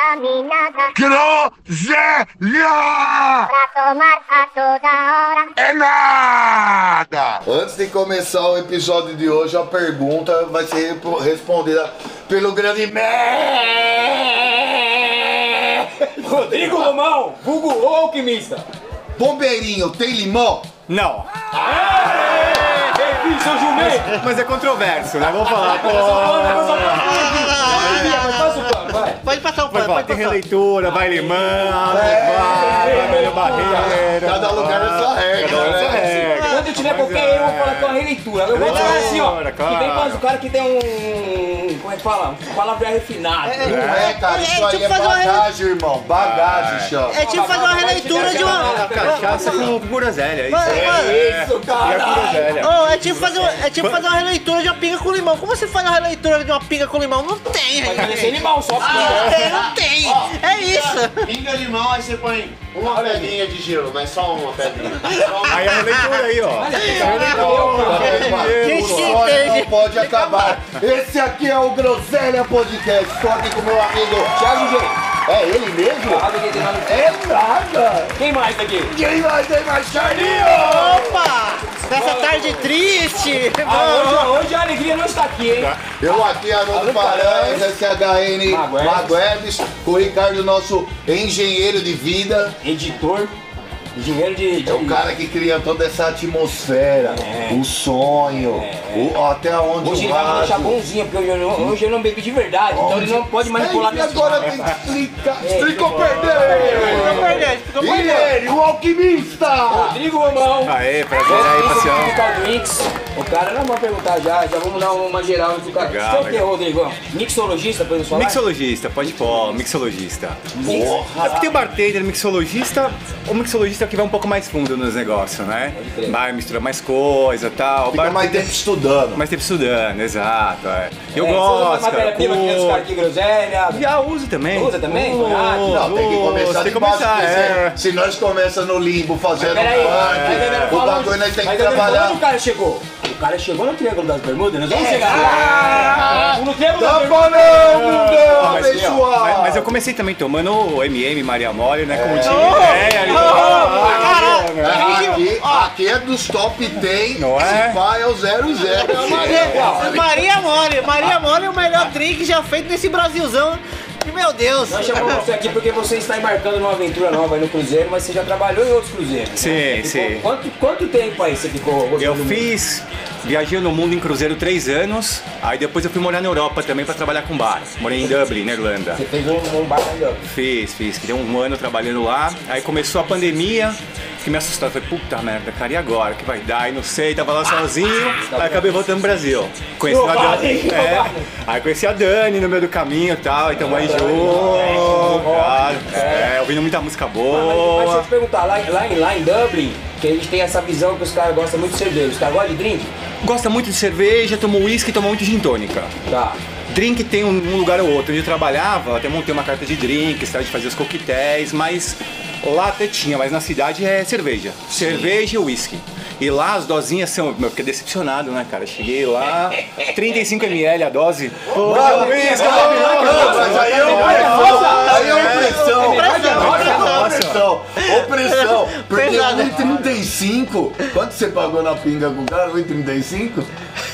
caminhada Groselha pra tomar a toda hora. é nada! Antes de começar o episódio de hoje, a pergunta vai ser respondida pelo grande Mé. Rodrigo Romão, vulgo o alquimista. Bombeirinho, tem limão? Não. Ei, seu jumento. Mas é controverso, né? Vamos falar. Pô. Mas passa o pano, vai. Pode passar o Vai pano, falar, pode tem passar. releitura, vai limão, vai, vai barreira. Cada lugar é sua regra, Cada lugar é sua né? regra. Quando eu tiver qualquer erro, eu vou falar que é uma releitura. Eu vou falar assim, ó. Releitura, Que vem claro. mais o cara que tem um. Como é que fala? Um palavreado refinado. Não é, cara, É, isso é aí tipo é fazer uma bagagem, irmão. Bagagem, chama. É tipo fazer uma releitura de uma. Cachaça com groselha, mano, Isso, cara. Ô, é tipo, fazer, uma- é tipo fazer uma releitura de uma pinga com limão. Como você faz uma releitura de uma pinga com limão? Não tem, gente. sem limão, só Não pinga. tem, não tem. É isso. Pinga limão, aí você põe uma pedrinha de gelo, mas só uma pedrinha. Aí a releitura aí, ó. Quem que não entende? pode acabar. Esse aqui é o Groselha Podcast. Estou aqui com meu amigo Thiago G. É ele mesmo? É nada. Quem mais daqui? Quem vai ter mais Charlinho? Opa! Nessa tarde triste. Ah, hoje, hoje a alegria não está aqui, hein? Eu aqui, Haroldo Paranhos, SHN. Maguedes, com o Ricardo, nosso engenheiro de vida. Editor, engenheiro de. de... É o cara que cria toda essa atmosfera, o sonho, o- até onde Hoje o ele vai me deixar rádio. bonzinho, porque hoje eu não, hoje eu não bebi de verdade, então ele não pode manipular É, e agora tem que explicar. É, Explicou ficou bom. perder! Perdeu, ficou E ele, o alquimista! Rodrigo Romão. Aê, prazer aí, passeão. O cara, não vamos perguntar já, já vamos dar uma geral no cara. Legal, Você é o que, legal. Rodrigo? Mixologista, podemos falar? Mixologista, pode pôr, mixologista. É porque tem o bartender, mixologista, o mixologista é que vai um pouco mais fundo nos negócios, né? Vai misturar mais coisa e tal. Fica mais tempo estudando. mais tempo estudando, exato. É. Eu É, gosto, Você usa cara. matéria-prima que os caras aqui, groselha. Já uso também. Usa também? Uso, Ah, Não, tem que começar tem de baixo, começar, é. se, nós começamos no limbo fazendo mas o bagulho nós temos mas que trabalhar. onde o cara chegou? O cara chegou no Triângulo das Bermudas, nós vamos É. chegar lá. No Triângulo das Tá Bermudas. falando, meu Ah, mas, abençoado! mas- mas eu comecei também tomando o MM Maria Mole, né? Como tinha Oh, ideia ali. Ah, Aqui, aqui é dos top 10, Não é? se pá é o 00. É, Maria Mole, Maria Mole é o melhor drink já feito nesse Brasilzão. E, Meu Deus. Nós chamamos você aqui porque você está embarcando numa aventura nova aí no Cruzeiro, mas você já trabalhou em outros cruzeiros. Sim, Ficou- sim. Quanto, quanto tempo aí você ficou? Eu fiz, viajei no mundo em cruzeiro três anos, aí depois eu fui morar na Europa também pra trabalhar com bar. Morei em Dublin, na Irlanda. Você fez um, um bar ó. Fiz, fiz, deu um ano trabalhando lá. Aí começou a pandemia, fiquei me assustado. Falei, puta merda, cara, e agora? Que vai dar? E não sei, tava lá sozinho. Aí acabei voltando pro Brasil. Conheci a Dani. É, aí conheci a Dani no meio do caminho e tal, então mais junto. Cara, é, ouvindo muita música Mas, mas deixa eu boa. te perguntar, lá, lá, em- lá em Dublin, que a gente tem essa visão que os caras gostam muito de cerveja. Os caras gostam de drink? Gosta muito de cerveja, toma uísque e toma muito gin tônica. Tá. Drink tem um, um lugar ou outro. Onde eu trabalhava, até montei uma carta de drinks, tá, de fazer os coquetéis, mas lá até tinha, mas na cidade é cerveja. Cerveja e uísque. E lá as dosinhas são. Meu, eu fiquei decepcionado, né, cara? Cheguei lá, 35ml a dose. Pô, uísque, Mas aí é opressão, aí é opressão. Opressão, opressão. Porque Pesado. 1,35, quanto você pagou na pinga com o cara? 1,35?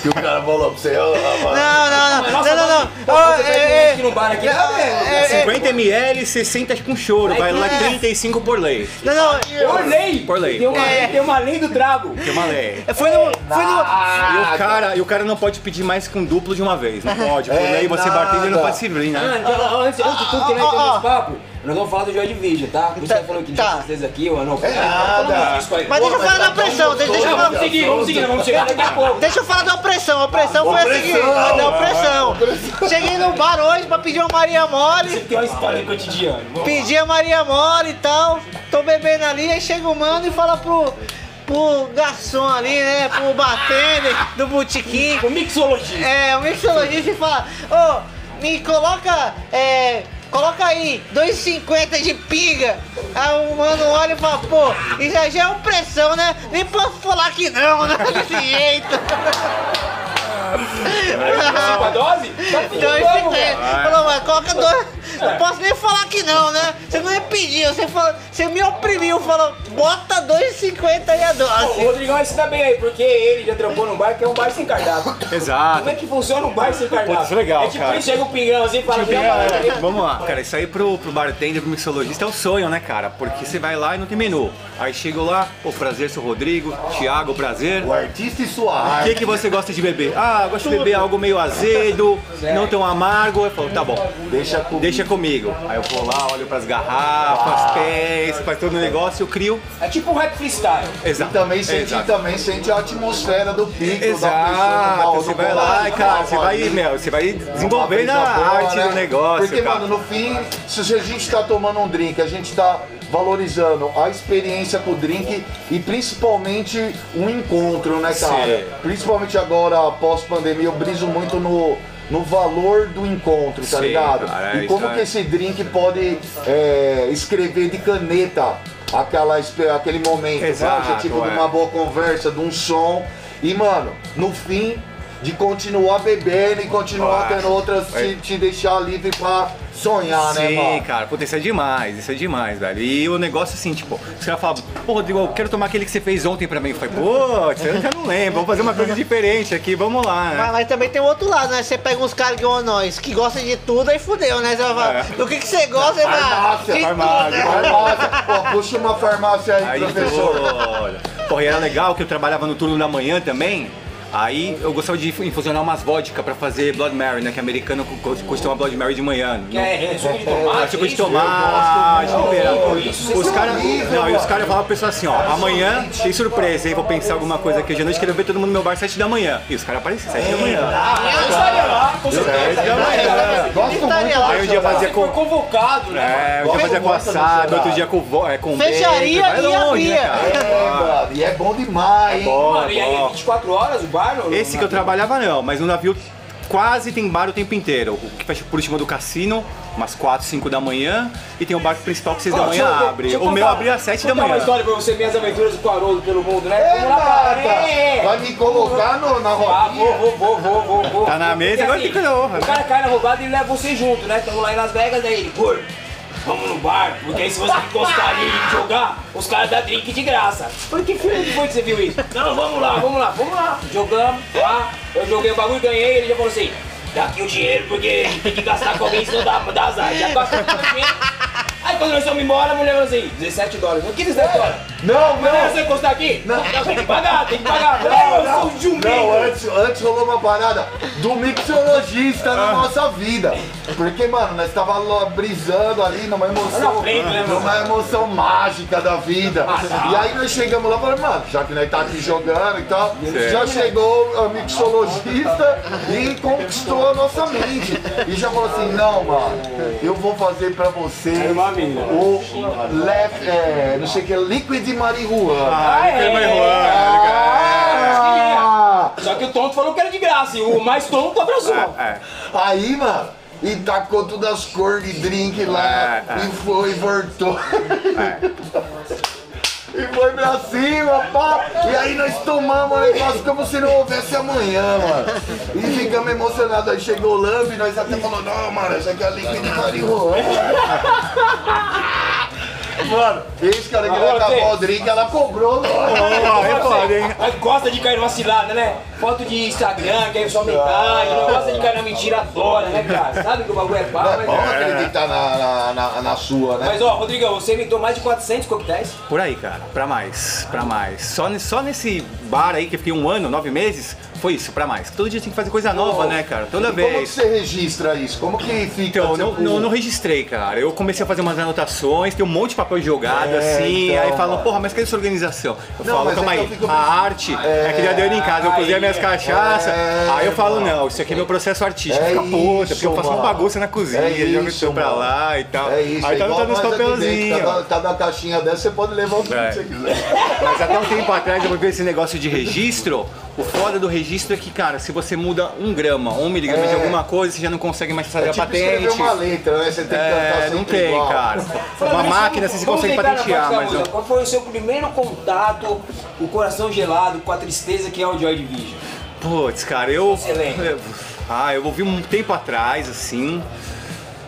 Que o cara falou pra você. Não, não, não. Nossa, Não, não, não. Pô, Ó, você bebe é, uísque no bar aqui, tá vendo? é, é, 50ml, 60 com choro, vai lá 35 por lei. Não, não. Por lei! Por lei. Tem uma, É. tem uma lei do trago. Tem uma lei. Foi no. Foi no. E o, cara, e o cara não pode pedir mais que um duplo de uma vez. Não pode. Por É lei, você nada. bartender não pode servir, né? Ah, então, antes, antes de tudo, que nós ó, temos ó. esse papo, nós vamos falar do Joy Division, tá? Por isso Tá, que falou que tá. vocês aqui, o Anão. É nada. Mas deixa eu falar da opressão. Deixa, deixa eu Não, falar. vamos seguir, vamos seguir, nós vamos chegar daqui a pouco. Deixa eu falar da opressão. A opressão foi a seguinte: da opressão. Cheguei no bar hoje pra pedir uma Maria Mole. Tem uma história cotidiana. Pedi a Maria Mole e tal. Tô bebendo ali, aí chega o mano e fala pro. Pro garçom ali, né? Pro bartender do botequim. O mixologista. É, o mixologista e fala, ô, me coloca, é, coloca aí, 2,50 de pinga. Aí o mano olha e fala, pô, isso já, já é opressão, né? Nem posso falar que não, né? Desse jeito. Cinco a dose? Tá tudo bom, velho. 2,50. Falou, mas coloca dois. Não posso nem falar que não, né? Você não me pediu, você, falou, você me oprimiu, falou, bota 2,50 aí a O dose. Rodrigão ensina bem aí, porque ele já trampou num bar que é um bar sem cardápio. Exato. Como é que funciona um bar sem cardápio? Putz, legal, É tipo, cara. ele chega o pingão assim e fala, Tipo, "Vem, é, amarelo." vamos lá, cara, isso aí pro, pro bartender, pro mixologista é o sonho, né, cara? Porque você vai lá e não tem menu. Aí chego lá, pô, prazer, sou o Rodrigo, Thiago, prazer. O artista e sua O arte. que, que você gosta de beber? Ah, eu gosto de beber algo meio azedo, não tão amargo. Eu falo, tá bom, Deixa comigo. deixa comigo. Aí eu vou lá, olho pras garrafas, pés, faz todo o negócio, eu crio. É tipo um rap freestyle. E Exato. também sente, Exato. também sente a atmosfera do pico, da Exato, pessoa, você vai lá e, cara, você vai, meu, você vai desenvolvendo a arte do negócio, né? Porque, cara. mano, no fim, se a gente tá tomando um drink, a gente tá valorizando a experiência com o drink e principalmente um encontro, né, cara? Sim. Principalmente agora, pós-pandemia, eu briso muito no, no valor do encontro, tá Sim, ligado? cara, e como é. que esse drink pode é, escrever de caneta aquela, aquele momento, Exato, manja, tipo, é. de uma boa conversa, de um som. E, mano, no fim, de continuar bebendo e continuar tendo outras, é. te, te deixar livre pra sonhar, né, Sim, mano? cara, puta, isso é demais, isso é demais, velho. E o negócio assim, tipo, os caras falam, pô, Rodrigo, eu quero tomar aquele que você fez ontem pra mim. Eu falei, pô, eu já não lembro, vamos fazer uma coisa diferente aqui, vamos lá, Mas, né? mas também tem o outro lado, né? Você pega uns caras igual nós, que gostam de tudo, aí fudeu, né? Você vai falar, É. do que, que você gosta, vai Farmácia, de farmácia, tudo, né? Farmácia, pô, puxa uma farmácia aí, Aí, professor. olha. Porra, e era legal que eu trabalhava no turno da manhã também. Aí eu gostava de infusionar umas vodka pra fazer Blood Mary, né? Que americano co- costuma Blood Mary de manhã. Que é, é suco de Ah, tomate. tipo de isso? tomate, Os é caras. Não, e os caras falavam pra pessoa assim, ó, amanhã tem surpresa, aí vou pensar alguma coisa aqui hoje à noite, quero ver todo mundo no meu bar às 7 da manhã. E os caras apareciam 7 da manhã. Eu estaria lá, com certeza. Sete da manhã. Gosto muito. Aí um dia fazia com. convocado, né? É, um dia fazia com assado, outro dia com, é, com Fecharia e né, abria. cara? É, e é bom demais, hein? Bom, Mano, e aí, bom. 24 horas o bar? no- Esse que eu trabalhava não, mas no navio quase tem bar o tempo inteiro. O que fecha por último do cassino, umas 4, 5 da manhã, e tem o bar principal que 6 da Ó, manhã deixa eu- abre. deixa eu O meu contar- abria às 7 da contar uma manhã. história pra você ver as aventuras do Haroldo pelo mundo, né? É, Vamos lá, cara. nada. É. Vai me colocar no, na Ah, rodinha. vou, vou, vou, vou, vou. Tá na mesa, Porque, agora assim, fica na honra, O né? cara cai na roubada e leva você junto, né? Estamos lá em Las Vegas, aí ele, gordo, vamos no bar, porque aí se você gostaria de jogar, os caras dão drink de graça. Falei, que filme foi que você viu isso? Não, vamos lá, vamos lá, vamos lá. Jogamos, lá, eu joguei o bagulho, ganhei, ele já falou assim, dá aqui o dinheiro, porque tem que gastar com alguém, senão dá, dá azar. Já gastou com o dinheiro. Aí quando nós fomos embora, a mulher falou assim, 17 dólares. O que 17 dólares? Não, Mas não. você encostar aqui? Não, tem que pagar, tem que pagar. Não, eu não, sou um jumento. não antes, antes rolou uma parada do mixologista na nossa vida. Porque, mano, nós tava lá brisando ali numa emoção, frente, né, numa emoção mágica da vida. E aí nós chegamos lá e falamos, mano, já que nós tá aqui jogando e tal, já chegou o mixologista e conquistou a nossa mente. E já falou assim, não, mano, eu vou fazer pra você mina. o left, é, não sei o que, liquid marihuana. Ah, é. Ah! Só que o tonto falou que era de graça e o mais tonto abraçou. É. Aí, mano, e tacou todas as cores de drink lá É, é. e foi, voltou. E foi pra cima, pá! E aí nós tomamos o negócio como se não houvesse amanhã, mano. E ficamos emocionados. Aí chegou o Lamb e nós até falamos, não, mano, essa aqui é a liquid marihuana. Mano, esse cara que vai Agora, acabar o drink, ela cobrou, é foda, hein? Mas gosta de cair numa cilada, né? Foto de Instagram, que é só metade, não gosta de cair na mentira, adora, né, cara? Sabe que o bagulho é pau, Não é mas... bom acreditar na, na, na, na sua, né? Mas ó, Rodrigão, você inventou mais de 400 coquetéis? Por aí, cara, pra mais, pra mais. Só, só nesse bar aí que eu fiquei um ano, nove meses, foi isso, pra mais. Todo dia tem que fazer coisa nova, né, cara? Toda E Como que vez. você registra isso? Como que fica? Então, não, tipo, não, não registrei, cara. Eu comecei a fazer umas anotações, tem um monte de papel jogado, É, assim, então, aí falam, porra, mas cadê sua organização? Eu Não, falo, calma é que aí, a arte é, que já deu em casa, eu aí, cozinhei minhas é. cachaças, É, aí eu falo, não, isso aqui é meu processo artístico, É fica puta, isso, porque eu faço uma mano. bagunça na cozinha, É jogo isso, pra lá e tal. É isso, aí é tá, tá nos papelzinhos. Cada, cada caixinha dessa você pode levar o que É. você quiser. Mas até um tempo atrás eu vi esse negócio de registro. O foda do registro é que, cara, se você muda um grama, um miligrama de É. alguma coisa, você já não consegue mais fazer É a tipo patente. escrever uma letra, né? Você tem que cantar É, não tem, igual. cara. Uma máquina você consegue patentear, mas não. Qual foi o seu primeiro contato, o coração gelado, com a tristeza que é o Joy Division? Putz, cara, eu. Você lembra? Ah, eu ouvi um tempo atrás, assim.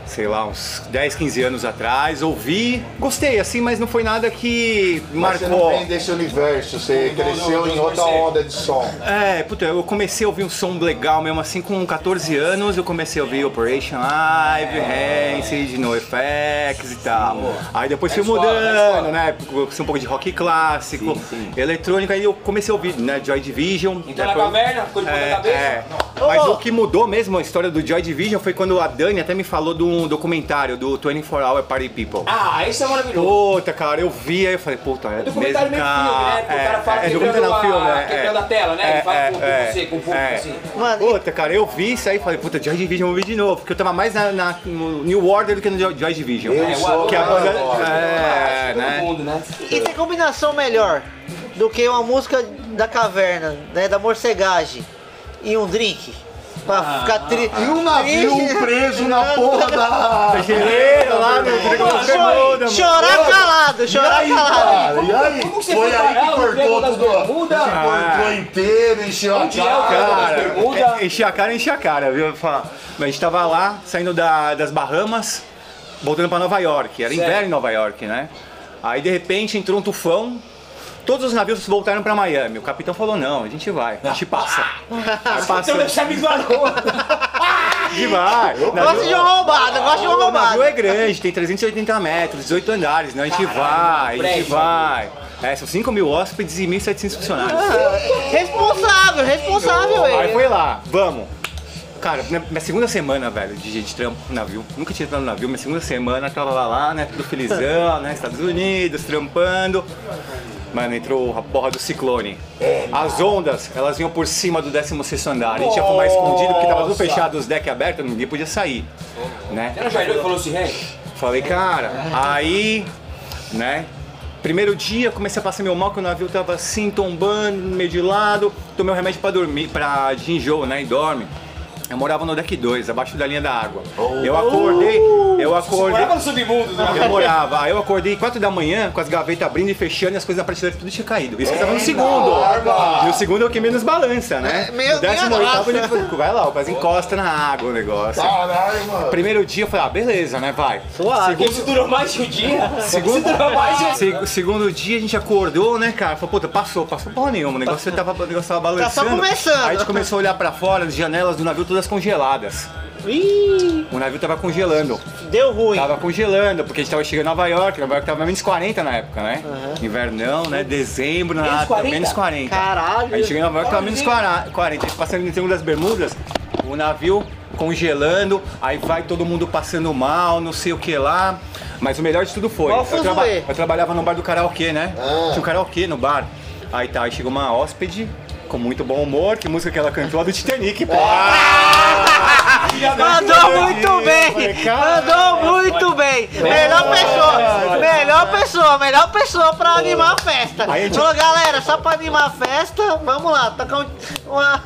Sei lá, uns 10, 15 anos atrás. Ouvi, gostei, assim, mas não foi nada que Mas você não marcou. vem desse universo, você Não, cresceu não, não, em outra você- onda de som. É, puta, eu comecei a ouvir um som legal mesmo assim com 14 anos, eu comecei a ouvir Operation Live, Rancid, NoFX e tal. Aí depois fui É escola, é mudando, né? Comecei um pouco de rock clássico, eletrônico, aí eu comecei a ouvir, né, Joy Division. Então na depois- caverna, ficou de ponta É, cabeça? é. Mas Ô, o que mudou mesmo a história do Joy Division foi quando a Dani até me falou de um documentário do 24 Hour Party People. Ah, isso é maravilhoso. Puta, cara, eu vi aí eu falei, puta, é É documentário meio filme, né? Porque o cara fala é, quebrando documentário a- filme, é, quebrando é. a tela, né? Ele fala com- com é, você, com o público, é. assim. Mano, Puta, cara, eu vi isso aí e falei, puta, Joy Division eu vou ver de novo, porque eu tava mais na, na- no New Order do que no Joy- Division. Eu É, sou que a New banda. É, né? mundo, né? E tem combinação melhor do que uma música da caverna, né? Da morcegagem e um drink? Pra ficar tri... E um navio triste. preso na porra da... Lá no Triângulo das Bermudas, mano. Chorar calado, E chorar aí, calado. cara, e aí? Como que você Foi foi aí que cortou tudo. Cortou inteiro, encheu a é cara. É, enchi a cara, enchi a cara, viu? A gente tava lá, saindo da- das Bahamas, voltando pra Nova York. Era Certo. inverno em Nova York, né? Aí de repente entrou um tufão, todos os navios voltaram pra Miami. O capitão falou: não, a gente vai, a gente passa. Aí passou, Então deixa me gente vai. Gosto de uma roubada, gosto de uma O navio é grande, tem 380 metros, 18 andares, né? A gente vai, a gente prédio. vai. É, são 5 mil hóspedes e 1.700 funcionários. Responsável, responsável Aí ele. foi lá, vamos. Cara, minha, minha segunda semana, velho, de, de trampo no navio. Nunca tinha entrado no navio, minha segunda semana tava lá, né? Tudo felizão, né? Estados Unidos, trampando. Mano, entrou a porra do ciclone. As ondas, elas vinham por cima do 16 andar. A gente ia fumar escondido porque tava tudo fechado, os decks abertos, ninguém podia sair. Né? Você não já olhou e falou assim, Ren? Falei, cara, aí, né? Primeiro dia, comecei a passar meu mal, que o navio tava assim, tombando, meio de lado. Tomei um remédio pra dormir, pra de enjoo, né? E dorme. Eu morava no deck 2, abaixo da linha da água. Eu acordei, eu acordei. Morava no submundo, né? Eu morava, aí eu acordei 4 da manhã com as gavetas abrindo e fechando e as coisas na prateleira tudo tinha caído. Isso que eu tava no segundo. barba! No segundo eu queimei nos balança, né? É, décimo oitavo nossa. ele vai lá, quase encosta na água o negócio. Caralho, mano. Primeiro dia eu falei, ah, beleza, né? Vai. Suave. Isso durou mais de um dia? Segundo, Isso durou mais de um dia. Seg- segundo dia a gente acordou, né, cara? Falou, puta, passou, passou porra nenhuma. O negócio tava, o negócio tava balançando. Tá só começando. Aí a gente começou a olhar pra fora, as janelas do navio todas congeladas. Ih, O navio tava congelando. deu ruim. Tava congelando, porque a gente tava chegando em Nova York. Nova York tava menos 40 na época, né? Invernão, né? Dezembro, na Menos 40? menos 40. Caralho. A gente chegou em Nova York, tava menos 40. 40. A gente passando no Triângulo das Bermudas, o navio congelando, aí vai todo mundo passando mal, não sei o que lá. Mas o melhor de tudo foi. Qual Eu, fuzuê? eu trabalhava no bar do karaokê, né? Ah. Tinha um karaokê no bar. Aí tá, aí chegou uma hóspede com muito bom humor, que música que ela cantou? A do Titanic, pô. Mandou muito bem! Mandou muito bem! Melhor pessoa! Melhor pessoa! Melhor pessoa pra animar a festa! Falou, galera, só pra animar a festa, vamos lá, tocar um- uma.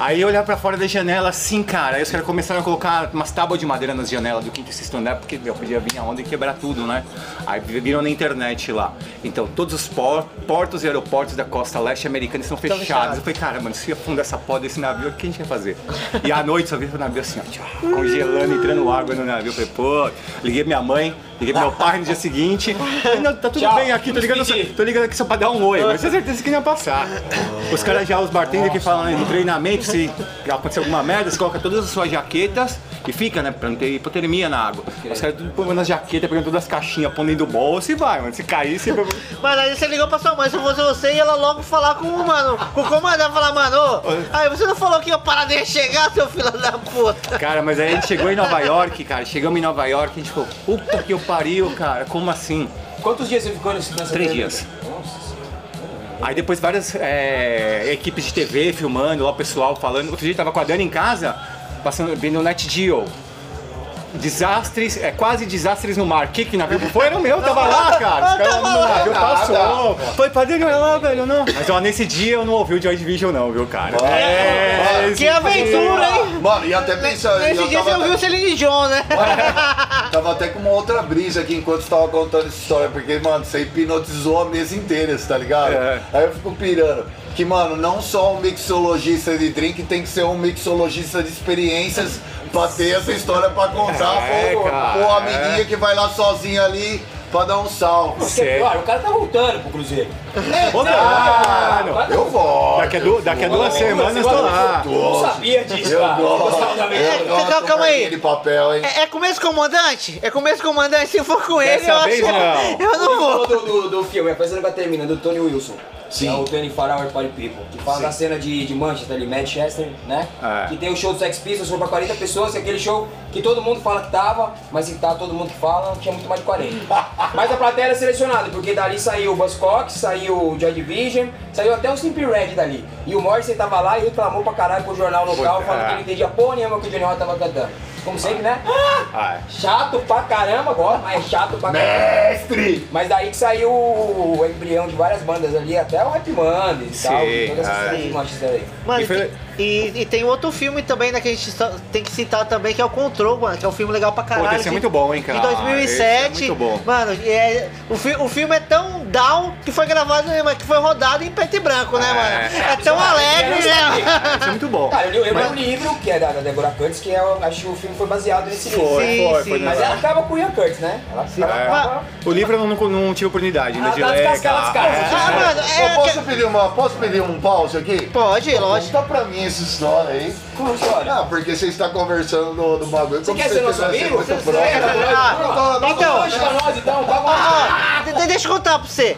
Aí eu olhava pra fora da janela assim, cara. Aí os caras começaram a colocar umas tábuas de madeira nas janelas do quinto e sexto andar, porque meu, podia vir a onda e quebrar tudo, né? Aí viram na internet lá. Então todos os por- portos e aeroportos da costa leste americana estão fechados. fechados. Eu falei, cara, mano, se afundar essa porra desse navio, o que a gente vai fazer? E à noite só vi o navio assim, ó, tchau, congelando, entrando água no navio. Eu falei, pô, liguei minha mãe, liguei meu pai no dia seguinte. Não, tá tudo Tchau, bem aqui, tô ligando, tô ligando aqui só pra dar um oi, mas tinha certeza que não ia passar. Os caras já, os bartenders que falam no treinamento, se acontecer alguma merda, você coloca todas as suas jaquetas e fica, né, pra não ter hipotermia na água. Os caras tudo põem nas jaquetas, pegando todas as caixinhas, pondo dentro do bolso e vai, mano. Se cair, você... Mas aí você ligou pra sua mãe, se fosse você, ia ela logo falar com o mano, com o comandante, falar, mano, ô, aí você não falou que ia parar de chegar, seu filho da puta. Cara, mas aí a gente chegou em Nova York, cara, chegamos em Nova York, a gente falou, puta que eu pariu, cara, como assim? Quantos dias você ficou nesse Três dias. Aí depois várias é, equipes de TV filmando, lá o pessoal falando. Outro dia tava com a Dani em casa, passando, vendo o Net Geo. Desastres, é quase desastres no mar. Que que navio foi? Era o meu, tava lá, cara. Os caras no navio passou. Foi pra olha lá, velho, não. Mas ó, nesse dia eu não ouvi o Joy Division não, viu, cara? É, Que aventura, hein? Mano, e até pensando. Nesse dia você ouviu o Celine Dion, né? Tava até com uma outra brisa aqui enquanto você tava contando essa história, porque, mano, você hipnotizou a mesa inteira, tá ligado? É. Aí eu fico pirando. Que, mano, não só um mixologista de drink tem que ser um mixologista de experiências pra ter essa história pra contar É, pro, cara, pro amiguinha é. que vai lá sozinho ali pra dar um salve. Porque, Certo. olha, o cara tá voltando pro Cruzeiro. Ah, não. Eu vou. Daqui a, du- daqui a duas semanas eu tô lá. Eu não sabia disso, Eu cara. Eu gosto calma, calma aí. de papel, hein? É, é começo comandante? É começo comandante? Se for com ele, Dessa eu vez, acho. não. Eu não vou. do, do, do filme, a coisa nunca termina, do Tony Wilson. Sim. É o 24 Hour Party People. Que fala da cena de, de Manchester ali, Manchester, né? É. Que tem o show do Sex Pistols, foi pra 40 pessoas, e aquele show que todo mundo fala que tava, mas se tá todo mundo que fala, tinha muito mais de 40. mas a plateia era selecionada, porque dali saiu o Buzzcock, saiu o Joy Division, saiu até o Simply Red dali. E o Morrissey tava lá e reclamou pra caralho pro jornal local, falando é. que ele entendia porra nenhuma que o Johnny Rock tava cantando. Como sempre, né? Ah, é. Chato pra caramba agora, mas é chato pra caramba. Mestre! Mas daí que saiu o embrião de várias bandas ali, até o Rap Mondays e tal, Sim, todas essas ah, aí. Mano, E foi- e, e tem outro filme também, né, que a gente só- tem que citar também, que é o Control, mano, que é um filme legal pra caralho. esse é de- muito bom, hein, cara. De 2007. Esse é muito bom. Mano, é, o, fi- o filme é tão down que foi gravado, mas que foi rodado em preto e branco, né, É. mano? É tão é alegre, maravilhoso. né? Esse é muito bom. Cara, eu li, eu li Mas- um livro que é da, da Deborah Curtis, que é, eu acho que o filme foi baseado nesse livro. Foi, Sim, foi, sim. foi. Mas né? ela acaba com o Ian Curtis, né? Ela, acaba... O livro eu não, não tive oportunidade ainda Ah, de tá ler. Ah, é. posso pedir, uma, posso pedir um pause aqui? Pode, lógico. Conta pra mim essa história aí. A história? Ah, porque você está conversando do, do bagulho. Você como quer se ser nosso amigo? Você próximo. quer? Ah, então, pra nós então, paga uma... Ah, de- deixa eu contar pra você.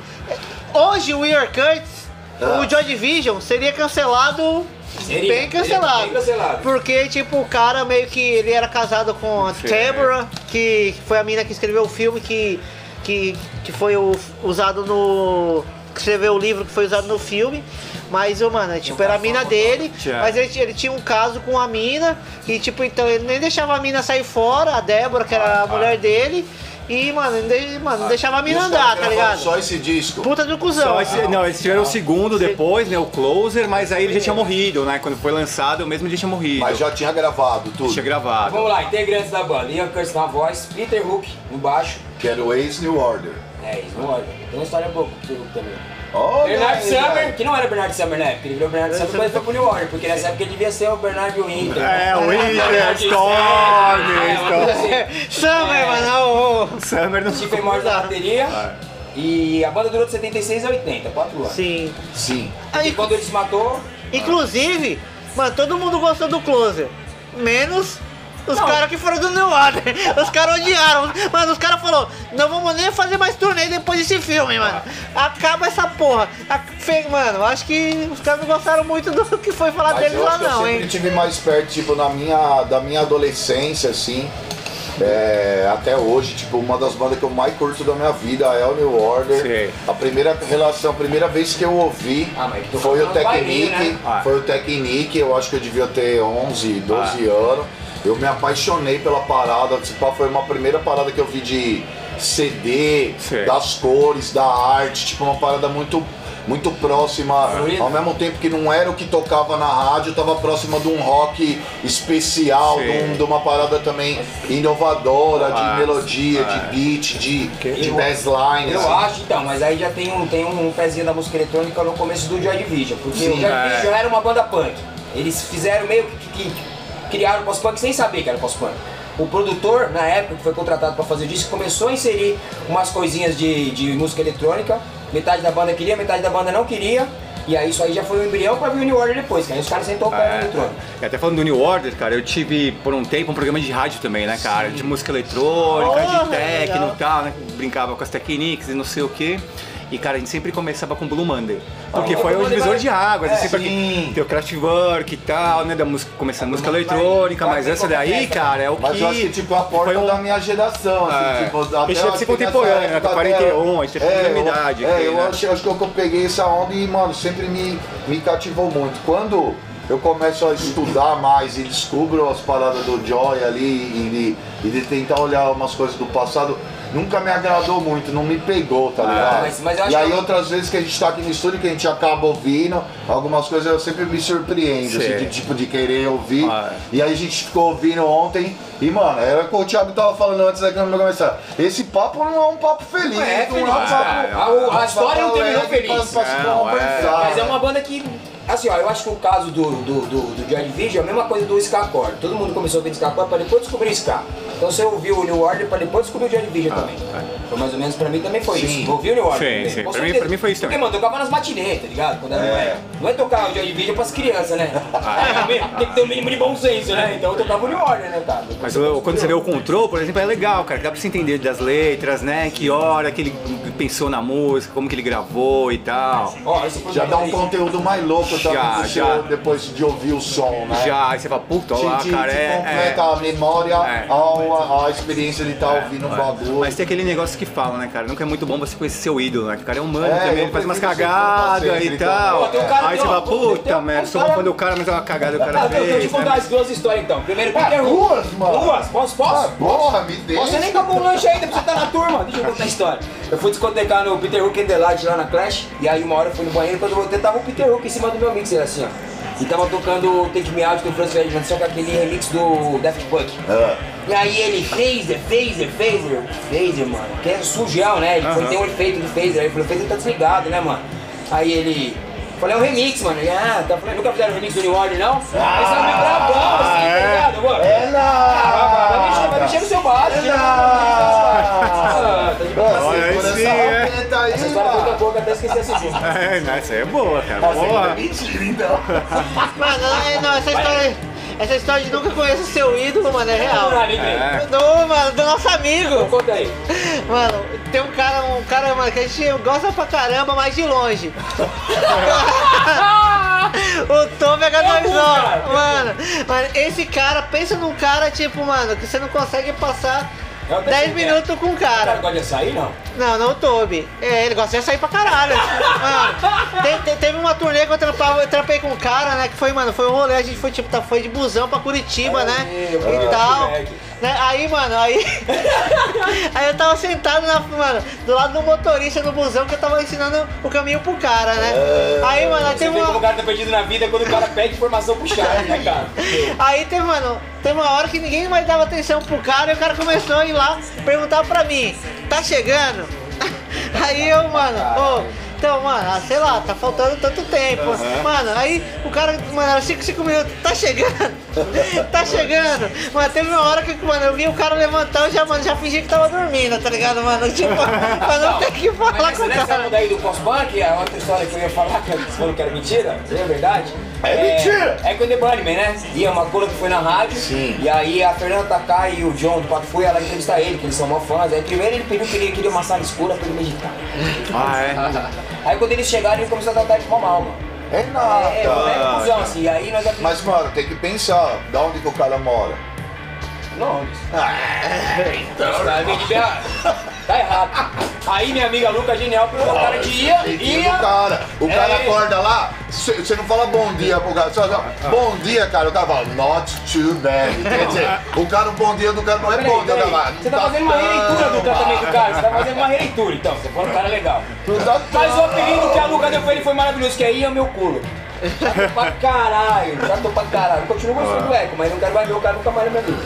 Hoje o Ian Curtis, Ah. o Joy Division, seria cancelado. Seria, bem cancelado. bem cancelado. Porque, tipo, o cara meio que ele era casado com a. Deborah, que foi a mina que escreveu o filme que, que, que foi o- usado no. que escreveu o livro que foi usado no filme. Mas, mano, tipo, era a mina dele, mas ele, ele tinha um caso com a mina, e tipo, então ele nem deixava a mina sair fora, a Débora, que era a mulher dele, e, mano, mano, não deixava a mina andar, tá ligado? Só esse disco. Puta do cuzão. Só esse- não, eles tiveram o segundo depois, né? O Closer, mas aí ele já tinha morrido, né? Quando foi lançado, mesmo ele já tinha morrido. Mas já tinha gravado tudo. tinha gravado. Vamos lá, integrantes da banda. Ian Curtis na voz, Peter Hook no baixo. Que era o Ace New Order. É isso, não olha. Tem uma história boa com o Peter Hook também. Olha Bernard Summer, que não era Bernard Summer na época, ele virou Bernard Summer quando ele foi pro New Order, porque nessa época ele devia ser o Bernard Winter. É, o Winter, Storm, É, Storm. Summer, mano. Summer não Stephen Morris na bateria. E a banda durou de 76 a 80, 4 anos. Sim. Sim. E Aí, quando ele se matou, inclusive, mano, todo mundo gostou do Closer. Menos os caras que foram do New Order. Os caras odiaram. Mano, os caras falaram, não vamos nem fazer mais turnê depois desse filme, mano. Acaba essa porra. A- fe- Mano, acho que os caras não gostaram muito do que foi falar Mas deles eu lá acho que eu sempre hein. tive mais perto, tipo, na minha, da minha adolescência, assim. é, até hoje, tipo, uma das bandas que eu mais curto da minha vida é o New Order. Sim. A primeira relação, a primeira vez que eu ouvi Ah, foi o bailinho, Technique. né? Ah. Foi o Technique, eu acho que eu devia ter 11, 12 anos. Eu me apaixonei pela parada, tipo, foi uma primeira parada que eu vi de CD, Sim. das cores, da arte, tipo, uma parada muito muito próxima, ao mesmo tempo que não era o que tocava na rádio, tava próxima de um rock especial, de, um- de uma parada também inovadora, de melodia, de beat, de, de Eu- bassline. eu assim. acho então, mas aí já tem um, tem um pezinho da música eletrônica no começo do Joy Division, porque Sim, o Joy é. Division era uma banda punk. Eles fizeram meio que, que criaram o pós-punk sem saber que era pós-punk. O produtor, na época, que foi contratado para fazer o disco, começou a inserir umas coisinhas de, de música eletrônica. Metade da banda queria, metade da banda não queria. E aí isso aí já foi o embrião para vir o New Order depois, que aí os caras sentou o pé É, eletrônico. é. Até falando do New Order, cara, eu tive por um tempo um programa de rádio também, né, cara? De música eletrônica, Oh, de techno e tal, né? Brincava com as techniques e não sei o quê. E, cara, a gente sempre começava com Blue Monday. Porque Ah, foi o divisor de águas, é, assim, porque sim. tem o Kraftwerk e tal, né? Da música, começando música Vai- eletrônica, mas ter essa daí, cara, é o Mas que. eu acho que tipo é a porta foi um- da minha geração, assim, É. tipo, A até deve eu ser nessa né? Tá época 41, a gente tem a eu- idade É, aqui, eu né? acho, acho que eu peguei essa onda e, mano, sempre me, me cativou muito. Quando eu começo a estudar mais e descubro as paradas do Joy ali e de, e de tentar olhar umas coisas do passado, nunca me agradou muito, não me pegou, tá ligado? mas- mas acho e aí que- outras vezes que a gente tá aqui no estúdio, que a gente acaba ouvindo, algumas coisas eu sempre me surpreendo, assim, Sim. de tipo de querer ouvir. Ah, E aí a gente ficou ouvindo ontem e, mano, era o que o Thiago tava falando antes da câmera começar. Esse papo não é um papo feliz, Não é não feliz, é um papo. cara. A- a história não terminou pra- feliz. pra se Não, conversar. Mas é uma banda que. Assim, ó, eu acho que o caso do, do, do, do Joy Division é a mesma coisa do Ska Core. Todo mundo começou a ouvir Ska Core pra depois descobrir Ska. Então você ouviu o New Order pra depois descobrir o Joy Division também. Foi mais ou menos pra mim também foi Sim. isso. Eu ouvi o New Order. Sim, também, sim. Pra mim- pra mim foi isso Porque, também. mano, tocava nas matinês, tá ligado? Quando era É. Não é tocar o Joy Division pras crianças, né? Tem que ter o mínimo de bom senso, né? Então eu tocava o New Order, né, cara? Mas o- quando você vê o Control, por exemplo, é legal, cara. Dá pra você entender das letras, né? Que hora que ele pensou na música, como que ele gravou e tal. Ó, esse Já dá um conteúdo mais louco Já, já. seu- depois de ouvir o som, né? Já, aí você fala, puta, olha lá, Te, te, cara, te é. completa é. a memória É. ao, a, a experiência de estar ouvindo o É. bagulho. Mas tem aquele negócio que fala, né, cara? Nunca é muito bom você conhecer seu ídolo, né? O cara é humano É, também, ele faz umas cagadas e sempre, tal. Pô, um cara Aí você fala, puta, merda, um sou cara- fã do cara, mas é uma cagada que o cara Ah, deixa eu te fez. contar né? as duas histórias então. Primeiro, Peter Hook. duas, mano. Duas? Posso? Posso? Ah, porra, me deixa. Você nem acabou o lanche ainda pra você estar na turma. Deixa eu contar a história. Eu fui discotecar no Peter Hook and the Light lá na Clash. E aí uma hora eu fui no banheiro quando eu voltei tava o Peter Hook em cima do meu mixer assim, ó. E tava tocando o Take Me Out do Franz Ferdinand, só com aquele remix do Daft Punk. Ah, E aí ele, phaser, phaser, phaser, phaser, mano, que é sujão, né? Ele foi, tem um efeito de phaser, aí eu falei, o phaser tá desligado, né, mano? Aí ele, falei, é um remix, mano. Ele, ah, tá falando, nunca fizeram remix do New Order, não? Esse é um bravão, assim, tá ligado, mano? é Ah, vai mexer, vai nada. mexer no seu base, É né? Aí, Essa história foi tão mano. boa que até esqueci a segunda. É, não, essa aí é boa, cara. Nossa, Boa. é mentira, então. Mano, não, não, essa história. Essa história de nunca conhecer seu ídolo, mano, é real. É. Do, mano, do nosso amigo. Conta aí. Mano, tem um cara, um cara, mano, que a gente gosta pra caramba, mas de longe. o Tom é cara. H2O. Mano, mano, esse cara, pensa num cara, tipo, mano, que você não consegue passar É 10 Tessin, minutos com o O cara cara. gosta de açaí, não? Não, não o Toby. É, ele gosta de sair pra caralho. Mano, te- te- teve uma turnê que eu, trampava, eu trampei com um cara, né? Que foi, mano, foi um rolê, a gente foi, tipo, tá, foi de busão pra Curitiba, né? Meu, E tal. moleque. Né? Aí, mano, aí. aí eu tava sentado na, mano, do lado do motorista no busão que eu tava ensinando o caminho pro cara, né? Aí, mano, aí teve como o uma. cara tá perdido na vida quando o cara pede informação pro cara, né, cara? Aí teve, mano, teve uma hora que ninguém mais dava atenção pro cara e o cara começou a ir lá perguntar pra mim, tá chegando? Aí eu, mano, ô, então, mano, ah, sei lá, tá faltando tanto tempo. Mano, aí o cara, mano, era 5, 5 minutos, tá chegando? tá chegando? Mano, teve uma hora que, mano, eu vi o cara levantar, eu já, mano, já fingi que tava dormindo, tá ligado, mano? Tipo, pra não ter que falar Mas com o cara. onda aí do pós-punk, a outra história que eu ia falar, que você falou que era mentira, é verdade. É mentira! É com o The Bunnyman, né? E é uma coisa que foi na rádio. Sim. E aí a Fernanda Takai e o John do Pato Fui, ela entrevistar ele, que eles são mó fãs. Aí primeiro ele pediu que ele queria uma sala escura pra ele meditar. Ah, é. Aí quando eles chegaram, ele começou a tratar ele com mal, mano. É É, é, nada. é confusão, assim. Aí nós já Mas, mano, tem que pensar, da onde que o cara mora? Londres. Tá, vem de BH. Tá errado. Aí minha amiga Luca Genial pegou o cara que ia, ia. do cara. O É cara acorda lá, você não fala bom dia pro cara, só fala, bom dia, cara. O cara fala, not too bad. Quer dizer, o cara, o bom dia do cara não é bom dia, o cara Você tá fazendo uma releitura do tratamento do cara, você tá fazendo uma releitura então, você foi um cara legal. Não tá Mas o apelido que a Luca deu pra ele foi maravilhoso, que aí é o meu culo. Chato pra caralho, chato pra caralho. Continuo gostando do eco, mas não quero mais ver o cara nunca mais na minha vida.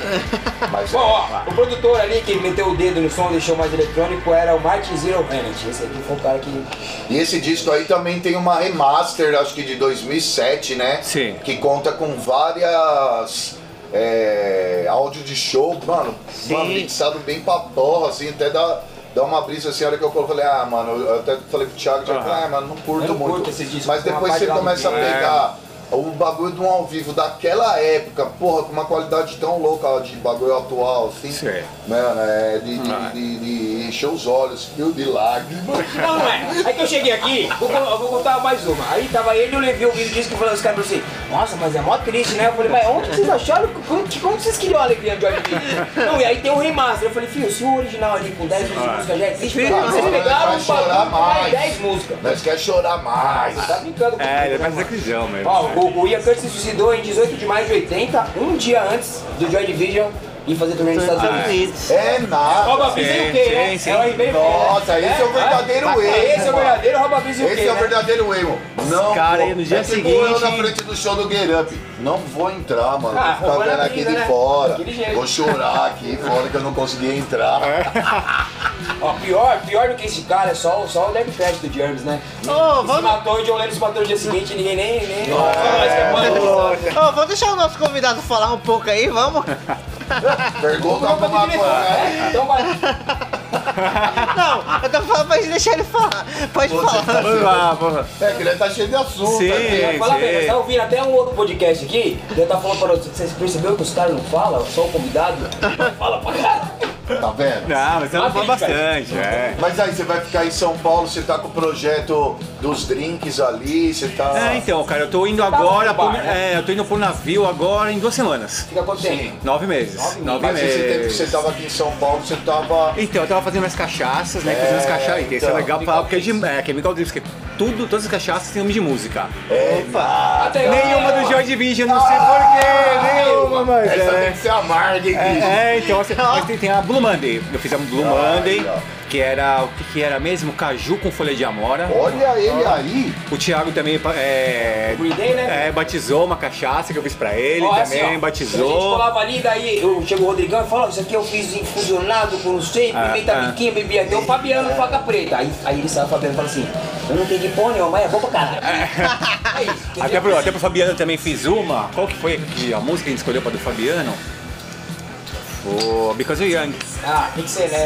Mas, Bom, ó, o produtor ali que meteu o dedo no som e deixou mais eletrônico era o Martin Zero Planet. Esse aqui foi o cara que. E esse disco aí também tem uma remaster, acho que de 2007, né? Sim. Que conta com várias é, áudio de show, mano, mano, mixado bem pra porra, assim, até dá, dá uma brisa assim, a hora que eu falei, ah, mano, eu até falei pro Thiago, já falei, ah, mano, não curto não muito. disco, Mas depois você começa a pegar o bagulho de um ao vivo daquela época, porra, com uma qualidade tão louca de bagulho atual, assim. Sim. Mano, é de, de, Ah. de- de encher os olhos, fio de lágrimas. Não, não é. Aí que eu cheguei aqui, vou, eu vou contar mais uma. Aí tava ele e eu levei o vídeo disso que falou, os caras falaram assim, nossa, mas é mó triste, né? Eu falei, mas onde vocês acharam? Como, que- como vocês queriam a alegria George Vitor? Não, e aí tem um remaster. Eu falei, filho, se o original ali com 10 músicas já é triste, Filho, vocês vai pegaram um chorar bagulho mais mais. 10 músicas. Nós quer chorar mais. Tá brincando com É, ele né, faz mano? sacrijão mesmo. Ó, O, o Ian Curtis se suicidou em 18 de maio de 80, um dia antes do Joy Division ir fazer turnê nos Estados Unidos. Unidos. É nada. Rouba Bis e o quê, né? sim, sim. É o RB Nossa, esse é o verdadeiro erro. Esse é o verdadeiro Rouba Bis e o quê, Esse é o né? verdadeiro erro. Não, Cara, pô, e no dia é tipo seguinte- eu na frente do show do Get Up. Não vou entrar, mano. Ah, vou ficar vendo aqui de né? fora. Vou chorar aqui fora que eu não consegui entrar. Ó, pior, pior do que esse cara é só, só o Derby Fest do Germs, né? Se vamos, matou, o John Lennon se matou no dia seguinte e ninguém nem... nem... É. Ô, vamos deixar o nosso convidado falar um pouco aí, vamos? Pergunta pro maconha. É, Então vai. Não, eu tô falando pra gente deixar ele falar. Pode Você falar. Vamos lá, vamos lá. É que ele tá cheio de assunto. Sim. aqui. Fala bem, você tá ouvindo até um outro podcast aqui, eu tava falando pra você, você percebeu que os caras não falam, só o convidado? Fala pra caralho. Tá vendo? Não, mas ela Ah, fala bastante, é. Mas aí você vai ficar em São Paulo, você tá com o projeto dos drinks ali, você tá. É, então, cara, eu tô indo Você tava agora, bar, pro, né? é, eu tô indo pro navio agora em duas semanas. Fica quanto tempo? Nove meses. Nove Nove, Mas esse tempo que meses. você tava aqui em São Paulo, você tava. Então, eu tava fazendo minhas cachaças, né? É, fazendo as cachaças. Isso é então. legal pra porque é de. É, Chemical Drips, porque tudo, todas as cachaças têm nome de música. Até Nenhuma do Joy Division, não sei porquê, nenhuma, mas. Essa tem É, que ser amarga, hein, bicho? é, é, então, assim, mas tem, tem a Blue Monday. Eu fiz a Blue Monday, ó. que era. O que, que era mesmo? Caju com folha de amora. Olha ele aí. O Thiago também é, Green Day, né? é, batizou uma cachaça que eu fiz pra ele, Ó, também assim, ó, A gente batizou. colava ali, daí eu, chegou o Rodrigão e falou, isso aqui eu fiz infusionado com não sei, Ah, pimenta ah. biquinho, bebia até o Fabiano faca preta. Aí, aí ele saiu, o Fabiano fala assim, eu não entendi nenhuma, mas é bom pra caralho. É isso. Até pro, até pro Fabiano também fiz uma. Qual que foi que- a música que a gente escolheu pra do Fabiano? O Because You're Young. Ah, tem que ser, né?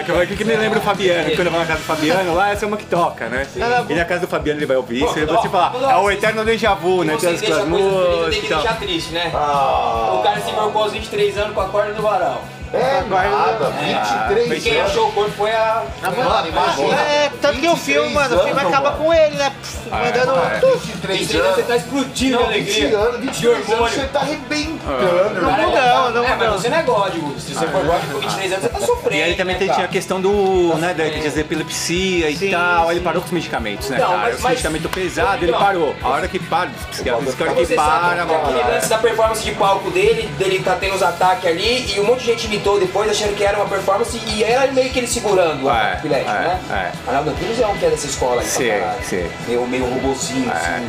É, que, eu- que, que me lembra o Fabiano, quando eu vou na casa do Fabiano, lá essa é uma que toca, né? Ela- E na casa do Fabiano ele vai ouvir isso, Pô, ele vai te falar, é o eterno déjà vu, né? Vocês Todas deixam aquelas a coisa feliz, tem músicas que e deixar triste, né? O cara se envolveu aos 23 anos com a corda do varal. É nada, Ah, 23 E quem anos. achou o corpo foi a... Mano, imagina. É, tanto que o filme, 23 mano, o filme anos, acaba mano. com ele, né? Pff, Mandando. é. 23 23 anos você anos. tá explodindo Não, de 20 alegria. anos, de 23 anos você tá arrebentando. Não Cara, mudamos, não É, mas você não é gótico. Se você for gótico com 23 anos, você tá sofrendo. E aí também né, tem- tinha a questão do, né, da, de epilepsia e tal, sim. ele parou com os medicamentos, né, Não, cara? mas- os medicamentos pesados, ele Não. parou. A hora que para, os psiquiatras disseram que para, sabe, mano. lance da performance de palco dele, dele tá tendo os ataques ali, e um monte de gente imitou depois, achando que era uma performance, e era meio que ele segurando o É, ataque epilético, é, né? é. Arnaldo Antunes é um que é dessa escola aí, Sim, sim. Meio, meio robozinho, É. assim.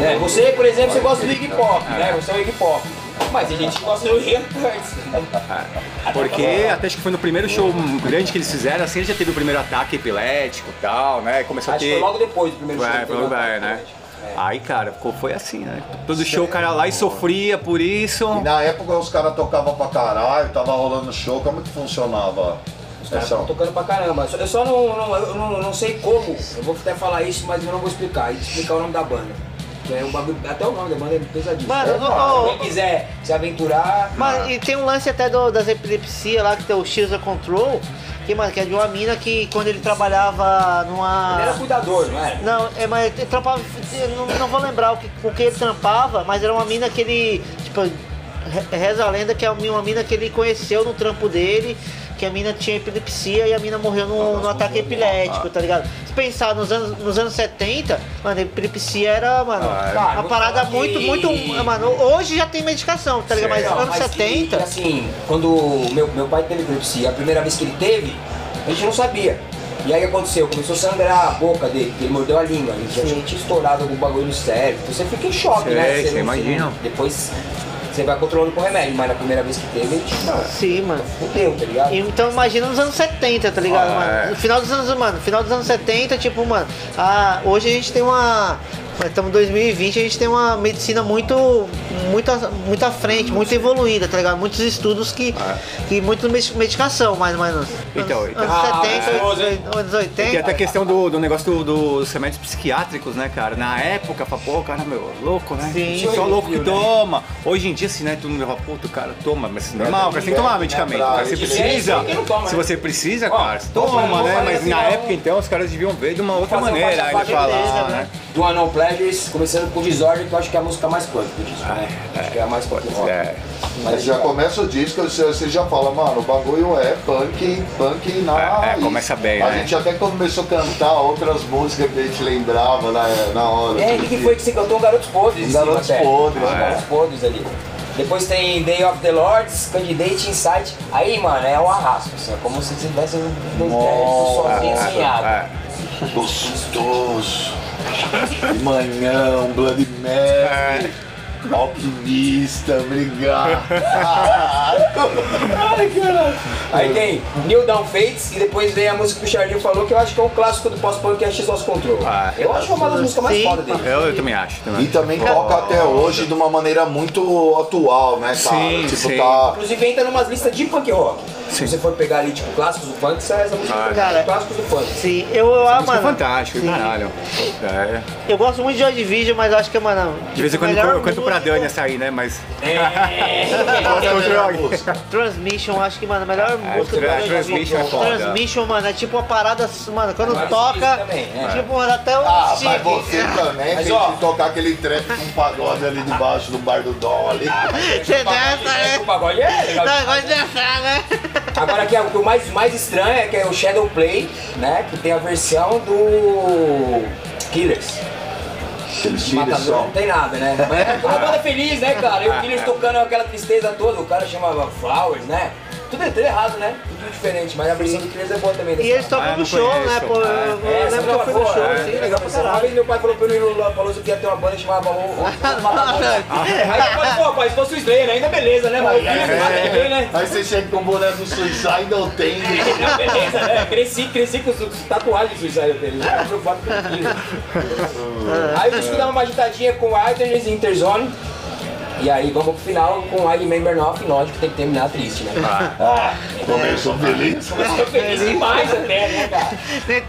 Né? Você, por exemplo, você gosta do Iggy Pop, né? Você é o Iggy Pop. Mas tem gente que gosta do Ian Curtis. Porque até acho que foi no primeiro show grande que eles fizeram, assim, ele já teve o primeiro ataque epilético e tal, né? Começou a Acho que ter. foi logo depois do primeiro show. Vai, que foi logo o né? Epilético. Aí, cara, ficou- foi assim, né? Todo show o cara lá e sofria por isso. E na época os caras tocavam pra caralho, tava rolando show, como que funcionava? Os caras estão tocando pra caramba. Eu só não, não, eu não, não sei como, eu vou até falar isso, mas eu não vou explicar. E explicar o nome da banda. Que é um bagulho, até o nome da banda é pesadíssimo. Mano, É, alguém quiser se aventurar. Mas e tem um lance até do- das epilepsia lá, que tem o X Control, que, mano, que é de uma mina que quando ele trabalhava numa. Ele era cuidador, não era? Não, é, mas ele trampava. Não, não vou lembrar o que, o que ele trampava, mas era uma mina que ele. Tipo, re- reza a lenda que é uma mina que ele conheceu no trampo dele, que a mina tinha epilepsia e a mina morreu no, no ataque epilético, tá ligado? Se pensar nos anos, nos anos 70, mano, a epilepsia era, mano, Ah, uma parada muito, que- muito. Mano, hoje já tem medicação, tá ligado? Mas Não, anos mas que- 70. que, assim, quando meu, meu pai teve epilepsia, a primeira vez que ele teve, a gente não sabia. E aí aconteceu, começou a sangrar a boca dele, ele mordeu a língua, ele já tinha estourado algum bagulho no cérebro. Então você fica em choque, Sei, né? sei, não- imagina. não- depois você vai controlando com remédio, mas na primeira vez que teve, a gente não. Sim, mano. Fudeu, tá ligado? Então imagina nos anos 70, tá ligado, Ah, mano? é. No final dos anos, mano, final dos anos 70, tipo, mano, ah, hoje a gente tem uma. Estamos em 2020, a gente tem uma medicina muito, muito, à- muito à frente, muito evoluída, tá ligado? Muitos estudos que. que muito med- medicação, mais ou menos. Então, anos, então- anos Ah, 70, anos Tem 80. até a questão do, do negócio do- do- dos remédios psiquiátricos, né, cara? Na época, fala, pô, cara, meu, louco, né? Sim. Só louco que né? toma. Hoje em dia, assim, né, todo mundo fala, puto, cara, toma, mas normal, cara, você tem que tomar medicamento. Cara, você Hoje em dia é precisa. não Se né? você precisa, cara, toma, né? Mas na época, então, os caras deviam ver de uma outra maneira, faixa falar, né? Do Anonplay Pleasures, começando com Disorder, que eu acho que é a música mais punk do disco. acho que é a mais punk rock. É. Mas já começa o disco, você, já fala, mano, o bagulho é punk, punk na É, é, começa bem, A né? gente até começou a cantar outras músicas que a gente lembrava na, na hora. É, o que, que foi que você cantou? Garotos Podres. cima Garotos. Podres, é. Garotos Podres ali. Depois tem Day of the Lords, Candidate Insight. Aí, mano, é um arrasto, assim, é como se tivesse dois sozinho sem água. É. Gostoso. De manhã, um Blood Mary. Alquimista, obrigado. Ai, caralho. Aí tem New Down Fates e depois vem a música que o Charlinho falou, que eu acho que é um clássico do pós-punk, que é X Lost Control. Ah. eu acho uma das músicas mais Sim. fodas dele. Eu, eu também acho. Também. E também toca até hoje de uma maneira muito atual, né, cara? Sim, tipo, sim. tá. Inclusive entra numas listas de punk rock. Sim. Se você for pegar ali, tipo, clássicos do funk, sai essa música Ah. Cara. clássicos do funk. Sim, eu, ah, Música é fantástico, caralho. É. eu gosto muito de Joy Division, mas eu acho que, mano. De vez em quando eu canto pra música- Dani açaí, né? Mas. É. Transmission, acho que, mano, a melhor música tra- do Joy Transmission é foda. Transmission, mano, é tipo uma parada, mano, quando Mas toca, também, é. tipo, mano, até o Ah, mas você também Mas, tem ó. que tocar aquele trap com um pagode ali debaixo do bar do Dom ali. Você dança, né? O bagulho é legal. Não, gosta de dançar, né? Agora aqui, o que mais, mais estranho é que é o Shadow Play, né? Que tem a versão do Killers. Matador não tem nada, né? Mas é uma banda feliz, né, cara? E o Killers tocando aquela tristeza toda, o cara chamava Flowers, né? Tudo, tudo errado, né? Tudo diferente, mas a versão do Killers é boa também. E dessa eles tocam Ah, no show, conheço. né? Pô, eu, É, eu É, lembro que eu fui no show, é, sim, legal pra caralho. meu pai falou pra eu ir no Lollapalooza que ia ter uma banda Matador. Aí eu falei, pô, pai, se fosse o Slayer, ainda beleza, né? Mas né? Aí você chega com o boneco do Suicide não tem. Beleza, né? Cresci, cresci com os tatuagens do Suicide dele. Aí o disco dá uma agitadinha com e Interzone. E aí vamos pro final com I Remember Nothing, lógico que tem que terminar triste, né? Começou feliz. Começou feliz demais até, né, cara?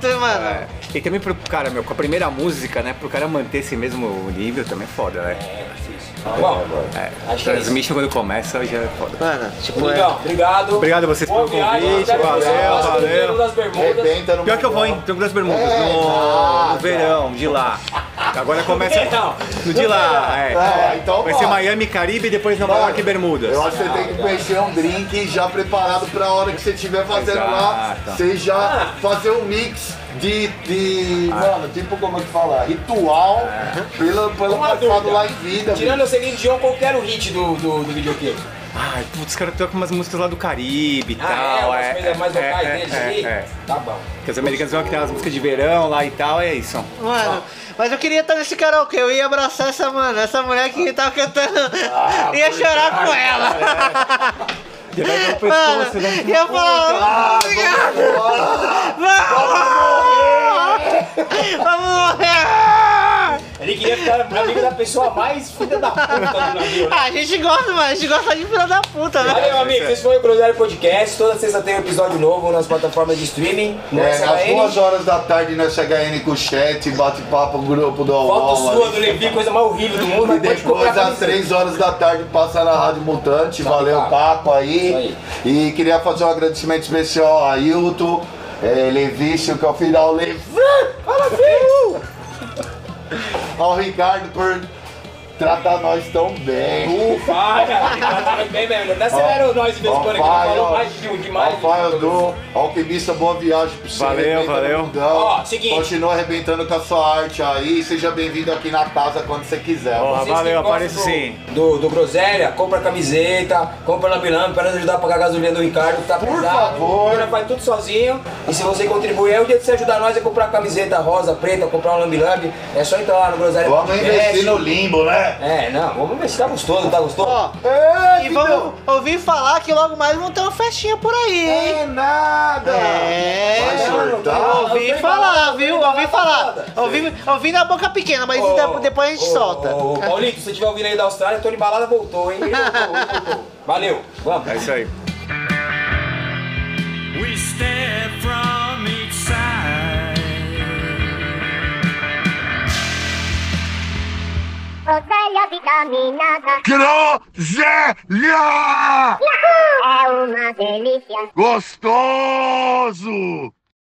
Tu, mano. É. E também pro cara, meu, com a primeira música, né? Pro cara manter esse mesmo nível também é foda, né? É difícil. Bom, É. acho que é isso. Transmission quando começa já é foda. Mano, tipo, é. Legal, obrigado. Obrigado a vocês pelo convite, valeu, valeu. No Pior que eu vou, hein? Triângulo das Bermudas, É, no, nada. no verão, de lá. Agora começa Verão. no de lá, é. É, então Vai ser Miami, Caribe e depois Nova York e Bermudas. Eu acho que você tem que mexer um drink já preparado pra hora que você estiver fazendo lá. Exato. Você já fazer um mix de. de mano, tipo como é que fala? Ritual pelo, pelo Uma passado dúvida. lá em vida. Tirando o Celine Dion, qual que era o hit do, do, do videoclipe? Ai, putz, os caras tocam umas músicas lá do Caribe e Ah, tal. é? Umas coisas mais locais deles é, ali? é. Tá bom. Porque os americanos vão que tem umas músicas de verão lá e tal, é isso. Mano, mas eu queria estar nesse karaokê, eu ia abraçar essa, mano, essa mulher que tava cantando, ia chorar com ela. Já vai dar o pescoço, né? ia falar, vamos, vamos morrer. Ele queria ficar amigo da pessoa mais filha da puta do navio, né? Ah, a gente gosta, mano, a gente gosta de filha da puta, né? Valeu, amigo. Esse foi o Groselha Podcast. Toda sexta tem um episódio novo nas plataformas de streaming. No É, às duas horas da tarde nessa HN com o chat, bate-papo, grupo do Foto sua ali. do Levi, coisa mais horrível do mundo. E depois, às. 3 horas da tarde, passa na Rádio Mutante. Salve, Valeu. Caco aí. Isso aí. E queria fazer um agradecimento especial a Ailton, é, Levício, que é o final Levi. Fala, filho! Ao Ricardo por tratar nós tão bem. Vai, cara. Tá bem mesmo. Até acelera nós de vez em quando, que não falou mais de demais. Rafael do Alquimista, boa viagem pra você. Valeu, valeu. Ó, seguinte. Continua arrebentando com a sua arte aí. Seja bem-vindo aqui na casa quando você quiser. Ó, Vocês valeu, que aparece sim. Do, do Groselha, compra camiseta, compra lambi-lambi para nos ajudar a pagar a gasolina do Ricardo, que tá Por pesado. favor. Ele faz tudo sozinho. E se você contribuir, é o dia de você ajudar nós a comprar camiseta rosa, preta, comprar um lambi-lambi. É só entrar lá no Groselha. Vamos investir no limbo, né? É, não, vamos ver se tá gostoso, tá gostoso? Ó, É, e vamos ouvir falar que logo mais vão ter uma festinha por aí, hein? É nada! É, ouvi falar, viu? Ouvi falar. Ouvi, ouvi na boca pequena, mas depois a gente ô, solta. Ô, ô, Paulito, se você estiver ouvindo aí da Austrália, Tony Balada voltou, hein? Ele voltou, voltou. Valeu, vamos. É isso aí. We step from each side. Groselha vitaminada. Groselha! É uma delícia. Gostoso!